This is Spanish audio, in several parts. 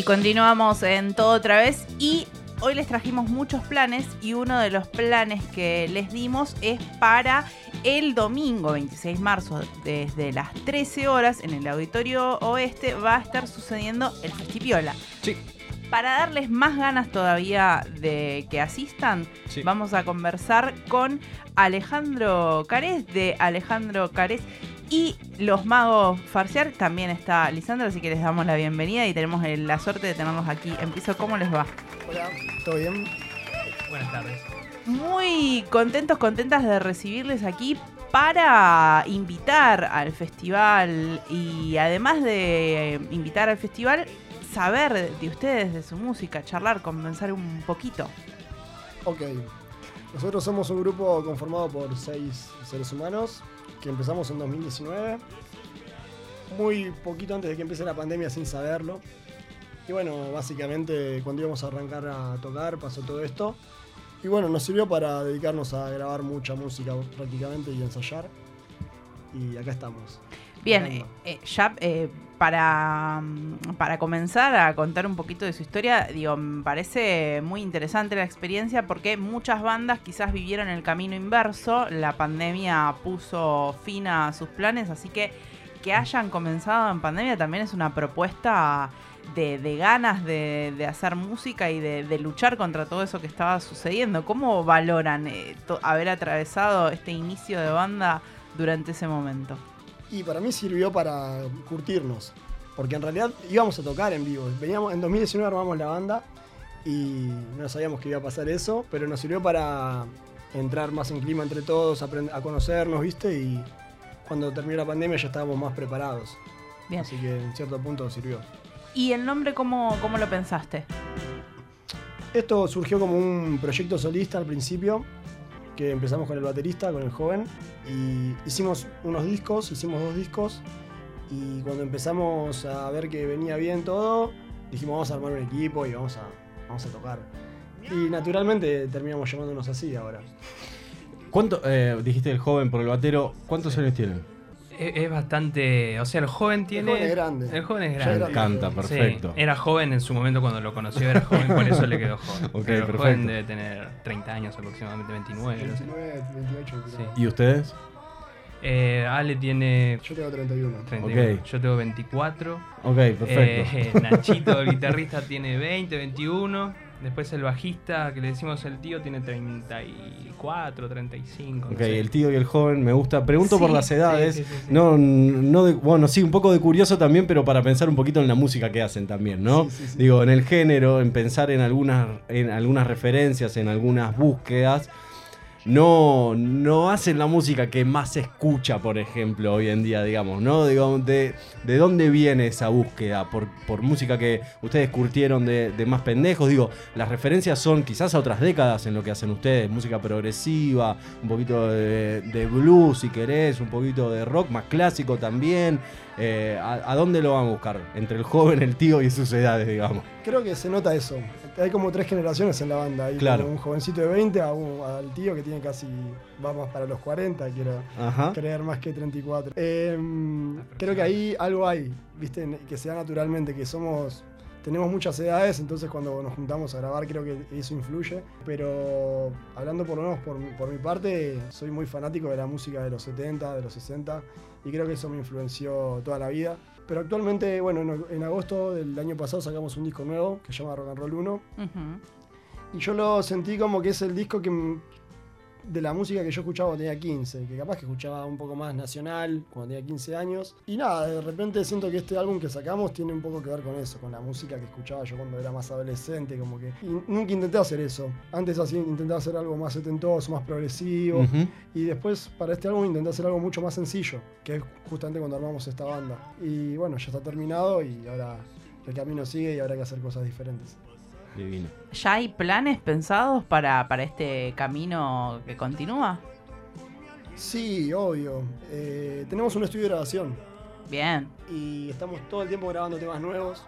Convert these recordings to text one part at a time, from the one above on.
Y continuamos en todo otra vez y hoy les trajimos muchos planes y uno de los planes que les dimos es para el domingo 26 de marzo desde las 13 horas en el Auditorio Oeste va a estar sucediendo el Festipiola. Sí. Para darles más ganas todavía de que asistan, Sí. vamos a conversar con Alejandro Carés de Alejandro Carés y los magos farciar. También está Lisandro, así que les damos la bienvenida y tenemos la suerte de tenerlos aquí en piso. ¿Cómo les va? Hola, ¿todo bien? Buenas tardes. Muy contentos, contentas de recibirles aquí para invitar al festival y además de eh, invitar al festival, saber de ustedes, de su música, charlar, conversar un poquito. Ok. Nosotros somos un grupo conformado por seis seres humanos que empezamos en 2019. Muy poquito antes de que empiece la pandemia sin saberlo. Y bueno, básicamente cuando íbamos a arrancar a tocar pasó todo esto. Y bueno, nos sirvió para dedicarnos a grabar mucha música prácticamente y ensayar. Y acá estamos. Bien, eh, eh, ya eh, para, mm, para comenzar a contar un poquito de su historia, digo, me parece muy interesante la experiencia porque muchas bandas quizás vivieron el camino inverso, la pandemia puso fin a sus planes, así que que hayan comenzado en pandemia también es una propuesta de, de ganas de, de hacer música y de, de luchar contra todo eso que estaba sucediendo. ¿Cómo valoran eh, haber atravesado este inicio de banda durante ese momento? Y para mí sirvió para curtirnos. Porque en realidad íbamos a tocar en vivo. Veníamos, en 2019 armamos la banda y no sabíamos que iba a pasar eso, pero nos sirvió para entrar más en clima entre todos, a conocernos, ¿viste? Y cuando terminó la pandemia ya estábamos más preparados. Bien. Así que en cierto punto sirvió. ¿Y el nombre cómo, cómo lo pensaste? Esto surgió como un proyecto solista al principio, que empezamos con el baterista, con el joven, y hicimos unos discos, hicimos dos discos, y cuando empezamos a ver que venía bien todo, dijimos vamos a armar un equipo y vamos a, vamos a tocar. Y naturalmente terminamos llamándonos así ahora. ¿Cuánto, eh, dijiste el joven por el batero, cuántos años tienen? Es, es bastante. O sea, el joven tiene. joven es grande. El joven es grande. era- Sí, perfecto. Sí, era joven en su momento cuando lo conoció, era joven, por eso le quedó joven. Ok, Pero el perfecto. joven debe tener 30 años aproximadamente, 29, no sé. 29, 28, creo. Sí. ¿Y ustedes? Eh, Ale tiene Yo tengo 31. 31, Ok. yo tengo 24. Ok, perfecto. Eh, Nachito, el guitarrista, tiene 20, 21. Después el bajista, que le decimos el tío, tiene 34, 35. no Ok, sé. el tío y el joven me gusta. Pregunto por las edades. sí, sí. No, no de- bueno, sí, un poco de curioso también, pero para pensar un poquito en la música que hacen también, ¿no? Digo, en el género, en pensar en algunas, en algunas referencias, en algunas búsquedas. No, no hacen la música que más se escucha, por ejemplo, hoy en día, digamos, ¿no? De, ¿de dónde viene esa búsqueda? Por, por música que ustedes curtieron de, de más pendejos. Digo, las referencias son quizás a otras décadas en lo que hacen ustedes. Música progresiva, un poquito de, de blues, si querés, un poquito de rock más clásico también. Eh, ¿a, a dónde lo van a buscar? Entre el joven, el tío y sus edades, digamos. Creo que se nota eso. Hay como tres generaciones en la banda. Hay Claro. un jovencito de 20 a un- al tío que tiene casi, va más para los 40, quiero Ajá. creer más que 34. Eh, creo que ahí algo hay, viste, que se da naturalmente, que somos, tenemos muchas edades, entonces cuando nos juntamos a grabar creo que eso influye. Pero hablando por lo menos por, por mi parte, soy muy fanático de la música de los 70, de los 60, y creo que eso me influenció toda la vida. Pero actualmente, bueno, en, agosto del año pasado sacamos un disco nuevo que se llama Rock and Roll 1. Ujú. Y yo lo sentí como que es el disco que de la música que yo escuchaba cuando tenía 15, que capaz que escuchaba un poco más nacional cuando tenía 15 años. Y nada, de repente siento que este álbum que sacamos tiene un poco que ver con eso, con la música que escuchaba yo cuando era más adolescente, como que... Y nunca intenté hacer eso. Antes así intenté hacer algo más setentoso, más progresivo. Y después para este álbum intenté hacer algo mucho más sencillo, que es justamente cuando armamos esta banda. Y bueno, ya está terminado y ahora el camino sigue y habrá que hacer cosas diferentes. Divino. ¿Ya hay planes pensados para, para este camino que continúa? Sí, obvio. Eh, tenemos un estudio de grabación Bien. y estamos todo el tiempo grabando temas nuevos.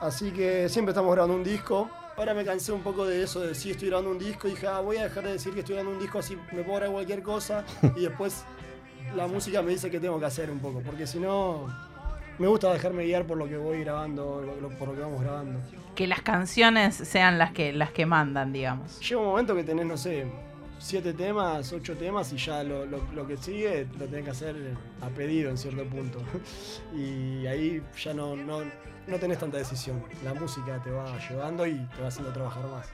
Así que siempre estamos grabando un disco. Ahora me cansé un poco de eso, de sí estoy grabando un disco. Y dije, ah, voy a dejar de decir que estoy grabando un disco así me puedo grabar cualquier cosa. y después la música me dice que tengo que hacer un poco. Porque si no, me gusta dejarme guiar por lo que voy grabando, lo- lo- por lo que vamos grabando. Que las canciones sean las que, las que mandan, digamos. Llega un momento que tenés, no sé, siete temas, ocho temas y ya lo, lo- lo que sigue lo tenés que hacer a pedido en cierto punto. y ahí ya no, no, no tenés tanta decisión. La música te va llevando y te va haciendo trabajar más.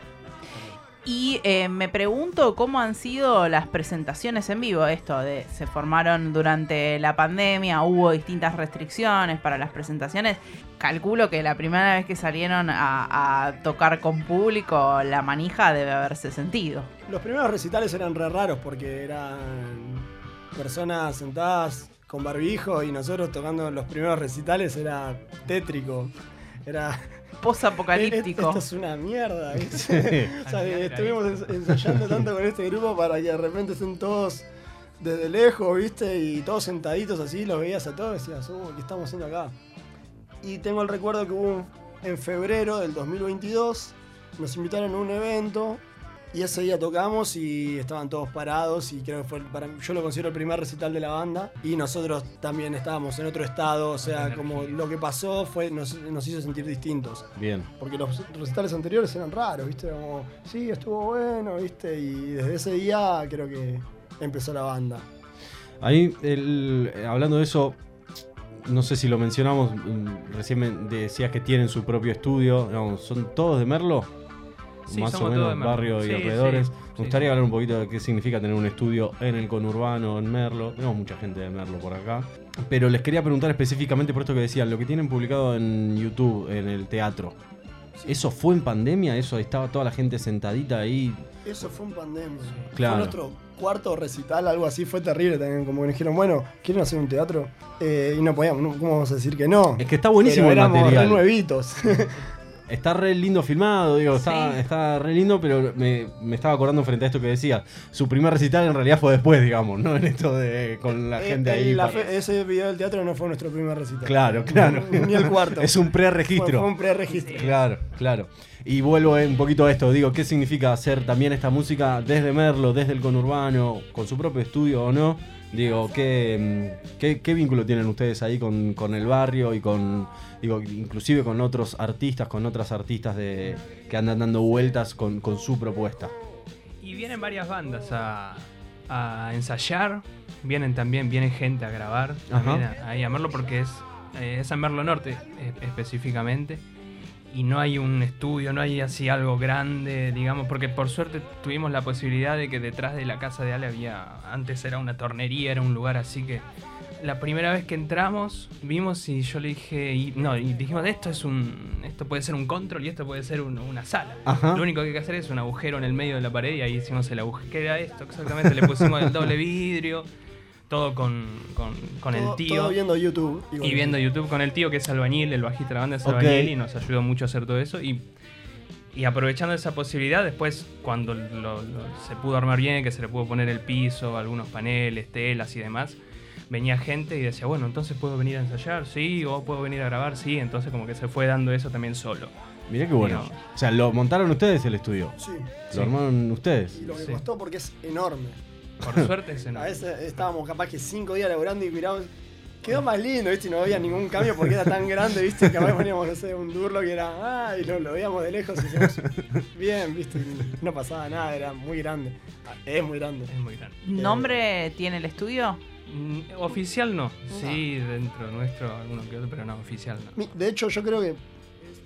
Y eh, me pregunto cómo han sido las presentaciones en vivo. Esto de se formaron durante la pandemia, hubo distintas restricciones para las presentaciones. Calculo que la primera vez que salieron a, a tocar con público, la manija debe haberse sentido. Los primeros recitales eran re raros porque eran personas sentadas con barbijo y nosotros tocando los primeros recitales era tétrico. Era Post-apocalíptico. Esto es una mierda. ¿viste? o sea, estuvimos ens- ensayando tanto con este grupo para que de repente estén todos desde lejos, ¿viste? Y todos sentaditos así, los veías a todos y decías, uh, ¿qué estamos haciendo acá? Y tengo el recuerdo que hubo un- en febrero del 2022, nos invitaron a un evento y ese día tocamos y estaban todos parados y creo que fue, para, yo lo considero el primer recital de la banda y nosotros también estábamos en otro estado, o sea, como lo que pasó fue nos, nos hizo sentir distintos. Bien. Porque los recitales anteriores eran raros, ¿viste? Como, sí, estuvo bueno, ¿viste? Y desde ese día creo que empezó la banda. Ahí, el- hablando de eso, no sé si lo mencionamos, mm, recién me decías que tienen su propio estudio, ¿son todos de Merlo? Sí, Más o menos, barrio y Sí, alrededores. sí, Me gustaría sí. hablar un poquito de qué significa tener un estudio en el conurbano, en Merlo. Tenemos mucha gente de Merlo por acá. Pero les quería preguntar específicamente por esto que decían, lo que tienen publicado en YouTube, en el teatro. ¿Eso fue en pandemia? ¿Eso estaba toda la gente sentadita ahí? Eso fue en pandemia. Claro. Fue nuestro cuarto recital, algo así, fue terrible también. Como que nos dijeron, bueno, ¿quieren hacer un teatro? Eh, y no podíamos, no- ¿cómo vamos a decir que no? Es que está buenísimo Pero el éramos material. re nuevitos. Está re lindo filmado, digo, está, Sí. está re lindo, pero me, me estaba acordando frente a esto que decía. Su primer recital en realidad fue después, digamos, ¿no? En esto de con la Eh, gente el- ahí. la fe- ese video del teatro no fue nuestro primer recital. Claro, claro. Ni el cuarto. Es un pre-registro. fue un pre-registro. Claro, claro. Y vuelvo un poquito a esto, digo, ¿qué significa hacer también esta música desde Merlo, desde el conurbano, con su propio estudio o no? Digo, ¿qué, qué, qué vínculo tienen ustedes ahí con, con el barrio y con, digo, inclusive con otros artistas, con otras artistas de, que andan dando vueltas con, con su propuesta? Y vienen varias bandas a, a ensayar, vienen también, viene gente a grabar, también a, a llamarlo porque es, eh, es en Merlo Norte eh, específicamente. Y no hay un estudio, no hay así algo grande, digamos, porque por suerte tuvimos la posibilidad de que detrás de la casa de Ale había, antes era una tornería, era un lugar así que la primera vez que entramos vimos y yo le dije, y, no, y dijimos, esto es un, esto puede ser un control y esto puede ser un- una sala. Ajá. Lo único que hay que hacer es un agujero en el medio de la pared y ahí hicimos el agujero. ¿Qué era esto? Exactamente, le pusimos el doble vidrio, todo con, con, con Todo- el tío. Todo viendo YouTube. Y viendo. YouTube con el tío que es albañil, el bajista de la banda es albañil y nos ayudó mucho a hacer todo eso. Y, y aprovechando esa posibilidad, después cuando lo- lo- se pudo armar bien, que se le pudo poner el piso, algunos paneles, telas y demás, venía gente y decía, bueno, entonces puedo venir a ensayar, sí, o puedo venir a grabar, sí. Entonces como que se fue dando eso también solo. Mirá qué bueno. Digamos. O sea, ¿lo montaron ustedes el estudio? Sí. ¿Lo Sí. armaron ustedes? Y lo que Sí. costó porque es enorme. Por suerte ese no. A veces estábamos capaz que cinco días laburando y miramos. Quedó más lindo, ¿viste? Y no había ningún cambio porque era tan grande, ¿viste? Que capaz poníamos, no sé, un durlo que era. ¡Ah! Y lo, lo veíamos de lejos y decíamos. Bien, ¿viste? Y no pasaba nada, era muy grande. Ah, Es muy grande. Es muy grande. ¿Nombre tiene el estudio? Mm, Oficial no. Sí, dentro nuestro alguno que otro, pero no, oficial no. De hecho, yo creo que.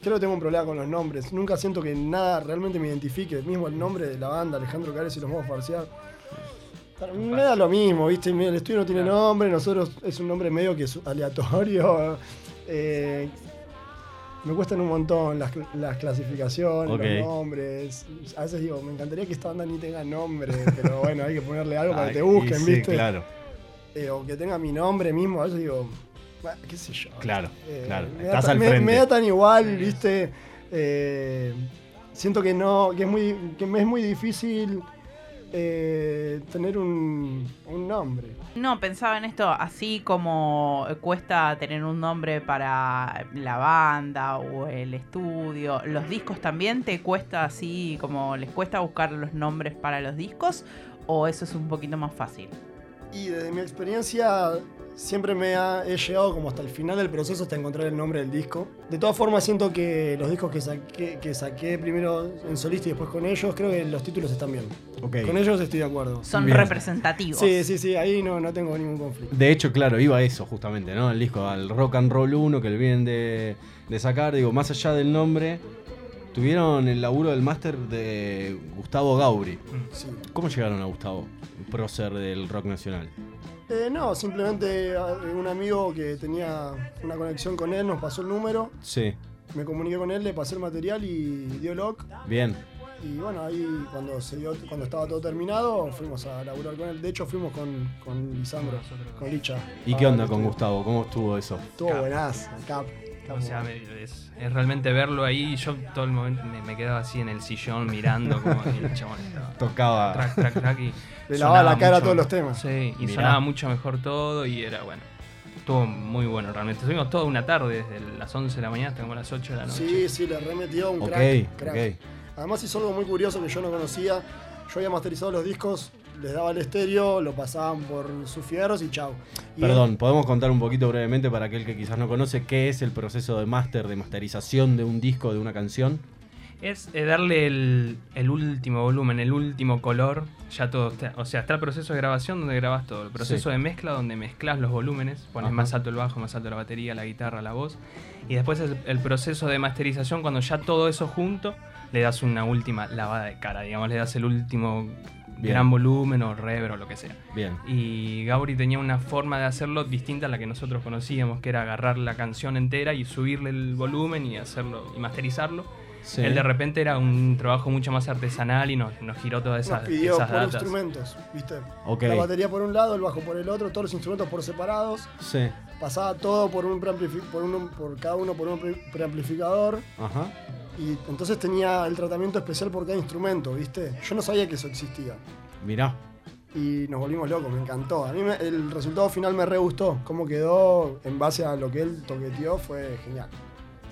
Creo que tengo un problema con los nombres. Nunca siento que nada realmente me identifique. Mismo el nombre de la banda, Alejandro Cárez y los modos farsear. Me da lo mismo, ¿viste? El estudio no tiene nombre, nosotros es un nombre medio que es aleatorio. Eh, me cuestan un montón las, cl- las clasificaciones, los nombres. A veces digo, me encantaría que esta banda ni tenga nombre, pero bueno, hay que ponerle algo para que te busquen, sí, ¿viste? Claro, Eh, o que tenga mi nombre mismo, a veces digo, "Bah, qué sé yo. claro, Eh, claro. me da Estás al frente. me da tan igual, ¿viste? Siento que no, que es muy, que me es muy difícil eh, tener un, un nombre. No, pensaba en esto, así como cuesta tener un nombre para la banda o el estudio, ¿los discos también te cuesta así como les cuesta buscar los nombres para los discos? ¿O eso es un poquito más fácil? Y desde mi experiencia siempre me ha, he llegado como hasta el final del proceso hasta encontrar el nombre del disco. De todas formas siento que los discos que saqué, que saqué primero en solista y después con ellos, creo que los títulos están bien. Con ellos estoy de acuerdo. Son Bien. representativos. Sí, sí, sí, ahí no, no tengo ningún conflicto. De hecho, claro, iba a eso justamente, ¿no? El disco al Rock and Roll 1 que le vienen de, de sacar, digo, más allá del nombre, tuvieron el laburo del máster de Gustavo Gauri. Sí. ¿Cómo llegaron a Gustavo, prócer del rock nacional? Eh, no, simplemente ah, un amigo que tenía una conexión con él nos pasó el número, Sí, me comuniqué con él, le pasé el material y dio lock. bien. Y bueno, ahí cuando se dio, cuando estaba todo terminado, fuimos a laburar con él. De hecho, fuimos con, con Lisandro, con Licha. ¿Y qué onda al con estudio. Gustavo? ¿Cómo estuvo eso? Estuvo buenazo, cap. O sea, es, es realmente verlo ahí. Yo todo el momento me, me quedaba así en el sillón mirando como el chabón estaba. Tocaba. Track, track, track y Le lavaba la cara a todos los temas. Sí, y Mirá. sonaba mucho mejor todo y era bueno. Estuvo muy bueno realmente. Estuvimos toda una tarde, desde las 11 de la mañana hasta como las 8 de la noche. Sí, sí, le remetió un Ok, crack. crack. Además hizo algo muy curioso que yo no conocía. Yo había masterizado los discos, les daba el estéreo, lo pasaban por sus fierros y chau. Y Perdón, ¿podemos contar un poquito brevemente para aquel que quizás no conoce qué es el proceso de máster, de masterización de un disco, de una canción? Es eh, darle el, el último volumen, el último color, ya todo está. O sea, está el proceso de grabación donde grabas todo, el proceso Sí. de mezcla donde mezclas los volúmenes, pones Ajá. más alto el bajo, más alto la batería, la guitarra, la voz. Y después es el proceso de masterización cuando ya todo eso junto, le das una última lavada de cara, digamos, le das el último Bien. gran volumen o reverb o lo que sea. Bien. Y Gauri tenía una forma de hacerlo distinta a la que nosotros conocíamos, que era agarrar la canción entera y subirle el volumen y hacerlo y masterizarlo. Sí. Él de repente era un trabajo mucho más artesanal y nos, nos giró todas nos esas, pidió esas por datas. instrumentos, ¿viste? Ok. La batería por un lado, el bajo por el otro, todos los instrumentos por separados. Sí. Pasaba todo por un por, un, por cada uno por un pre- preamplificador. Ajá. Y entonces tenía el tratamiento especial por cada instrumento, ¿viste? Yo no sabía que eso existía. Mirá. Y nos volvimos locos, me encantó. A mí me- el resultado final me re gustó. Cómo quedó en base a lo que él toqueteó fue genial.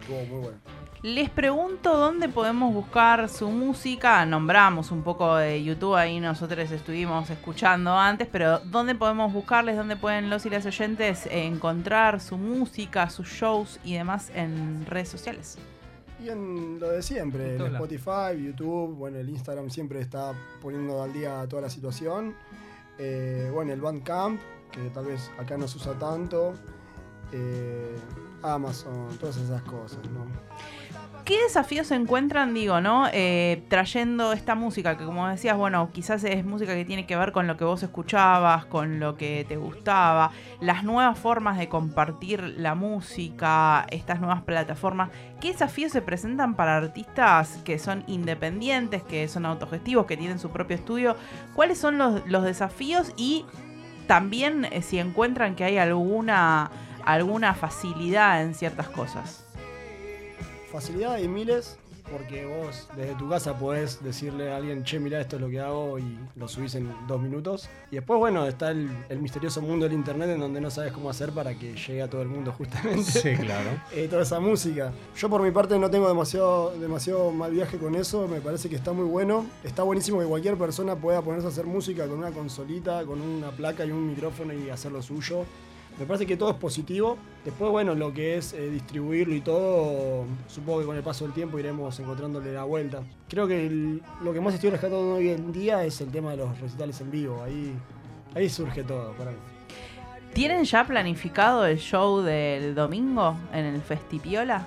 Estuvo muy bueno. Les pregunto dónde podemos buscar su música. Nombramos un poco de YouTube, ahí nosotros estuvimos escuchando antes, pero ¿dónde podemos buscarles? ¿Dónde pueden los y las oyentes encontrar su música, sus shows y demás en redes sociales? Y en lo de siempre, En. Spotify, YouTube, bueno, el Instagram siempre está poniendo al día toda la situación. Eh, bueno, el Bandcamp, que tal vez acá no se usa tanto. Eh, Amazon, todas esas cosas, ¿no? ¿Qué desafíos se encuentran, digo, no? Eh, trayendo esta música, que como decías, bueno, quizás es música que tiene que ver con lo que vos escuchabas, con lo que te gustaba, las nuevas formas de compartir la música, estas nuevas plataformas. ¿Qué desafíos se presentan para artistas que son independientes, que son autogestivos, que tienen su propio estudio? ¿Cuáles son los, desafíos y también eh, si encuentran que hay alguna, alguna facilidad en ciertas cosas? Facilidad hay miles, porque vos desde tu casa podés decirle a alguien, che, mirá, esto es lo que hago y lo subís en dos minutos. Y después, bueno, está el, el misterioso mundo del internet en donde no sabes cómo hacer para que llegue a todo el mundo justamente. Sí, claro. eh, toda esa música. Yo por mi parte no tengo demasiado, demasiado mal viaje con eso, me parece que está muy bueno. Está buenísimo que cualquier persona pueda ponerse a hacer música con una consolita, con una placa y un micrófono y hacer lo suyo. Me parece que todo es positivo. Después, bueno, lo que es eh, distribuirlo y todo, supongo que con el paso del tiempo iremos encontrándole la vuelta. Creo que el- lo que más estoy rescatando hoy en día es el tema de los recitales en vivo. Ahí, ahí surge todo para mí. ¿Tienen ya planificado el show del domingo en el Festipiola?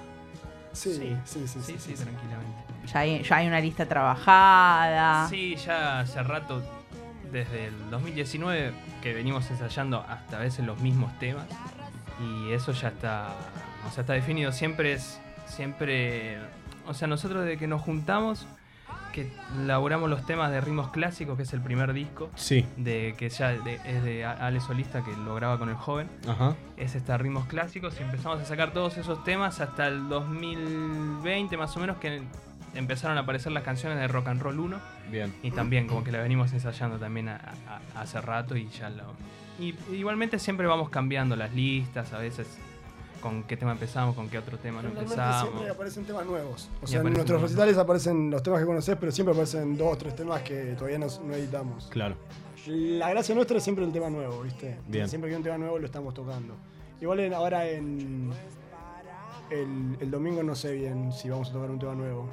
Sí, sí, Sí. sí. sí, Sí, sí, tranquilamente. Ya hay, ya hay una lista trabajada. Sí, ya hace rato, desde el 2019, que venimos ensayando hasta a veces los mismos temas. Y eso ya está, o sea, está definido. Siempre es, siempre, o sea, nosotros de que nos juntamos, que laburamos los temas de ritmos clásicos, que es el primer disco, Sí. de que ya de- es de Ale Solista, que lo graba con el joven. Ajá. es este ritmos clásicos y empezamos a sacar todos esos temas hasta el 2020 más o menos que empezaron a aparecer las canciones de Rock and Roll 1 Bien. y también como que la venimos ensayando también a- a- a- hace rato y ya lo... Y igualmente siempre vamos cambiando las listas, a veces con qué tema empezamos, con qué otro tema no empezamos. siempre aparecen temas nuevos. O sea, en nuestros recitales aparecen los temas que conoces, pero siempre aparecen dos o tres temas que todavía no, no editamos. Claro. La gracia nuestra es siempre el tema nuevo, ¿viste? Bien. Siempre que hay un tema nuevo lo estamos tocando. Igual en- ahora en. El, el domingo no sé bien si vamos a tocar un tema nuevo.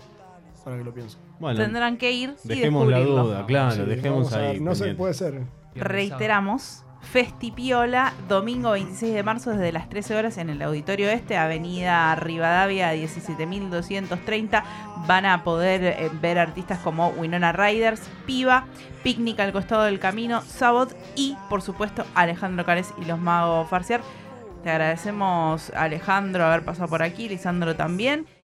Ahora que lo pienso. Bueno, Tendrán que ir y dejemos la descubrirlo. duda, claro, Sí, dejemos vamos a ahí. ver. No sé, pendiente. puede ser. Reiteramos, Festipiola, domingo 26 de marzo desde las 13 horas en el Auditorio Este, Avenida Rivadavia 17.230. Van a poder eh, ver artistas como Winona Riders, Piva, Picnic al costado del camino, Sabot y, por supuesto, Alejandro Cares y los Magos Farciar. Te agradecemos, Alejandro, haber pasado por aquí, Lisandro también.